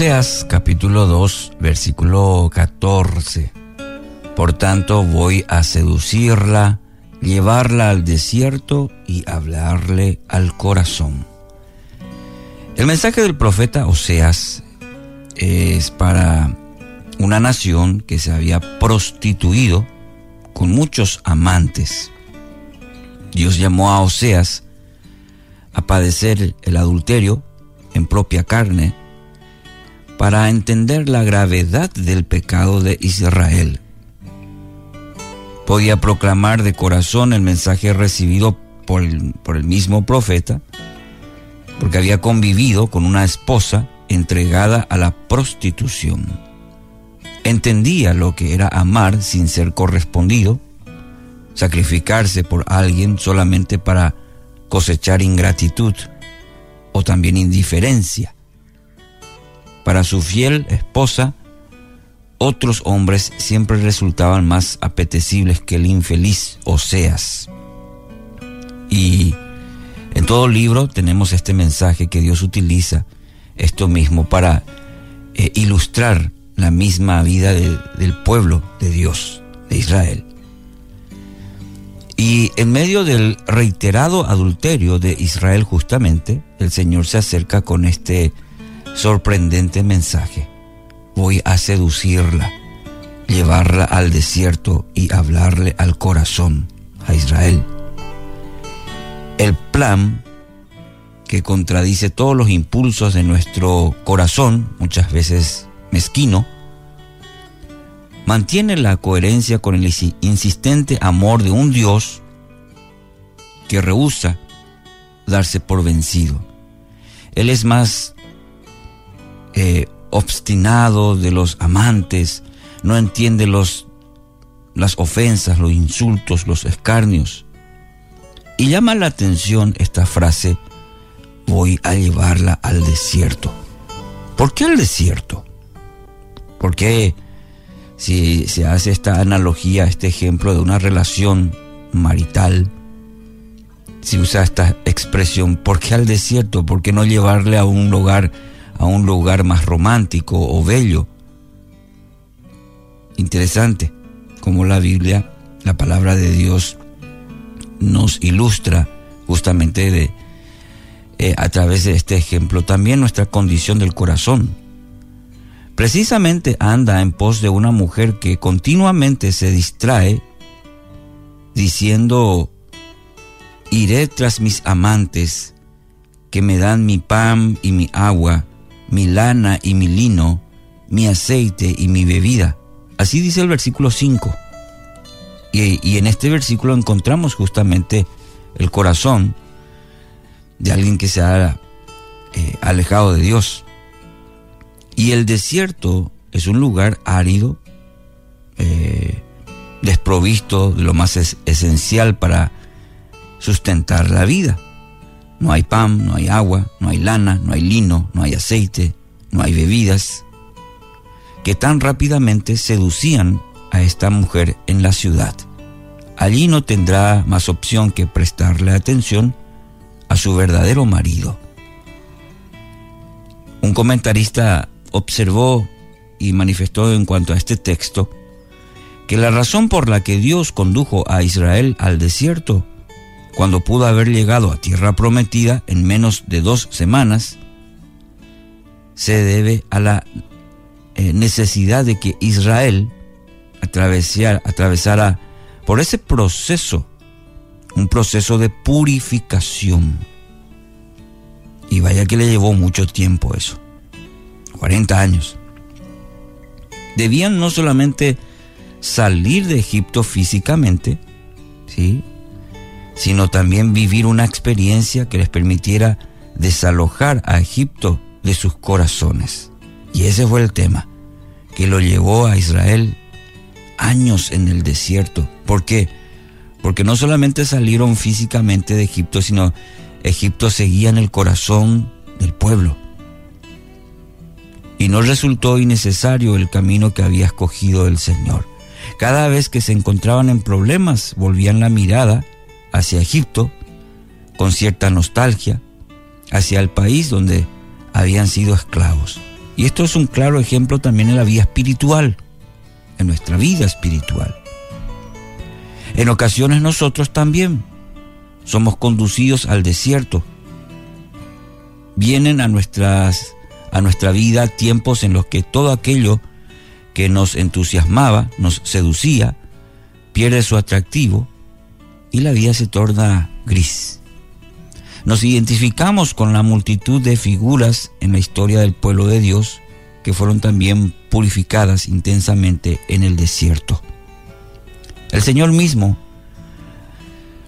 Oseas capítulo 2 versículo 14. Por tanto voy a seducirla, llevarla al desierto y hablarle al corazón. El mensaje del profeta Oseas es para una nación que se había prostituido con muchos amantes. Dios llamó a Oseas a padecer el adulterio en propia carne para entender la gravedad del pecado de Israel. Podía proclamar de corazón el mensaje recibido por el, mismo profeta, porque había convivido con una esposa entregada a la prostitución. Entendía lo que era amar sin ser correspondido, sacrificarse por alguien solamente para cosechar ingratitud o también indiferencia. Para su fiel esposa, otros hombres siempre resultaban más apetecibles que el infeliz Oseas. Y en todo libro tenemos este mensaje que Dios utiliza, esto mismo, para eh, ilustrar la misma vida del pueblo de Dios, de Israel. Y en medio del reiterado adulterio de Israel justamente, el Señor se acerca con este sorprendente mensaje. Voy a seducirla, llevarla al desierto y hablarle al corazón, a Israel. El plan que contradice todos los impulsos de nuestro corazón, muchas veces mezquino, mantiene la coherencia con el insistente amor de un Dios que rehúsa darse por vencido. Él es más eh, obstinado de los amantes, no entiende los, las ofensas, los insultos, los escarnios. Y llama la atención esta frase, voy a llevarla al desierto. ¿Por qué al desierto? Porque si se hace esta analogía, este ejemplo de una relación marital, si usa esta expresión, ¿por qué al desierto? ¿Por qué no llevarle a un lugar, a un lugar más romántico o bello? Interesante como la Biblia, la palabra de Dios, nos ilustra justamente de, eh, a través de este ejemplo también nuestra condición del corazón. Precisamente anda en pos de una mujer que continuamente se distrae diciendo, iré tras mis amantes que me dan mi pan y mi agua, mi lana y mi lino, mi aceite y mi bebida. Así dice el versículo 5. Y, en este versículo encontramos justamente el corazón de alguien que se ha eh, alejado de Dios. Y el desierto es un lugar árido, eh, desprovisto de lo más esencial para sustentar la vida. No hay pan, no hay agua, no hay lana, no hay lino, no hay aceite, no hay bebidas, que tan rápidamente seducían a esta mujer en la ciudad. Allí no tendrá más opción que prestarle atención a su verdadero marido. Un comentarista observó y manifestó en cuanto a este texto que la razón por la que Dios condujo a Israel al desierto cuando pudo haber llegado a tierra prometida en menos de dos semanas, se debe a la eh, necesidad de que Israel atravesara por ese proceso, un proceso de purificación. Y vaya que le llevó mucho tiempo eso. 40 años. Debían no solamente salir de Egipto físicamente, ¿sí? Sino también vivir una experiencia que les permitiera desalojar a Egipto de sus corazones. Y ese fue el tema que lo llevó a Israel años en el desierto. ¿Por qué? Porque no solamente salieron físicamente de Egipto, sino Egipto seguía en el corazón del pueblo y no resultó innecesario el camino que había escogido el Señor. Cada vez que se encontraban en problemas, volvían la mirada hacia Egipto con cierta nostalgia, hacia el país donde habían sido esclavos. Y esto es un claro ejemplo también en la vida espiritual, en nuestra vida espiritual. En ocasiones nosotros también somos conducidos al desierto. Vienen a, nuestras, a nuestra vida tiempos en los que todo aquello que nos entusiasmaba, nos seducía, pierde su atractivo y la vida se torna gris. Nos identificamos con la multitud de figuras en la historia del pueblo de Dios que fueron también purificadas intensamente en el desierto. El Señor mismo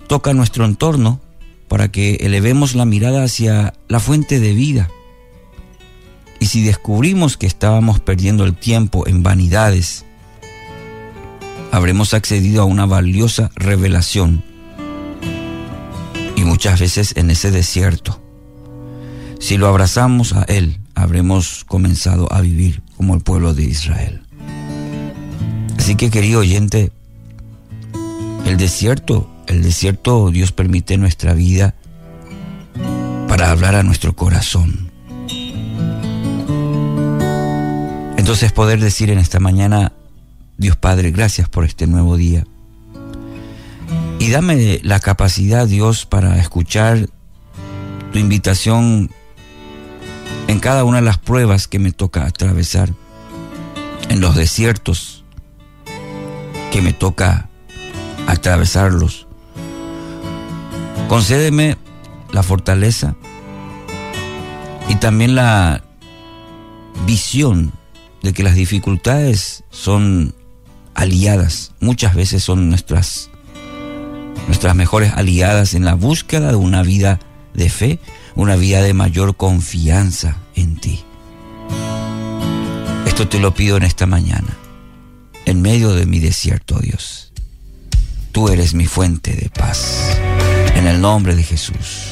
toca nuestro entorno para que elevemos la mirada hacia la fuente de vida. Y si descubrimos que estábamos perdiendo el tiempo en vanidades, habremos accedido a una valiosa revelación muchas veces en ese desierto. Si lo abrazamos a Él, habremos comenzado a vivir como el pueblo de Israel. Así que querido oyente, el desierto, el desierto Dios permite nuestra vida para hablar a nuestro corazón. Entonces poder decir en esta mañana, Dios Padre, gracias por este nuevo día. Y dame la capacidad, Dios, para escuchar tu invitación en cada una de las pruebas que me toca atravesar, en los desiertos que me toca atravesarlos. Concédeme la fortaleza y también la visión de que las dificultades son aliadas, muchas veces son nuestras nuestras mejores aliadas en la búsqueda de una vida de fe, una vida de mayor confianza en ti. Esto te lo pido en esta mañana, en medio de mi desierto, Dios. Tú eres mi fuente de paz. En el nombre de Jesús.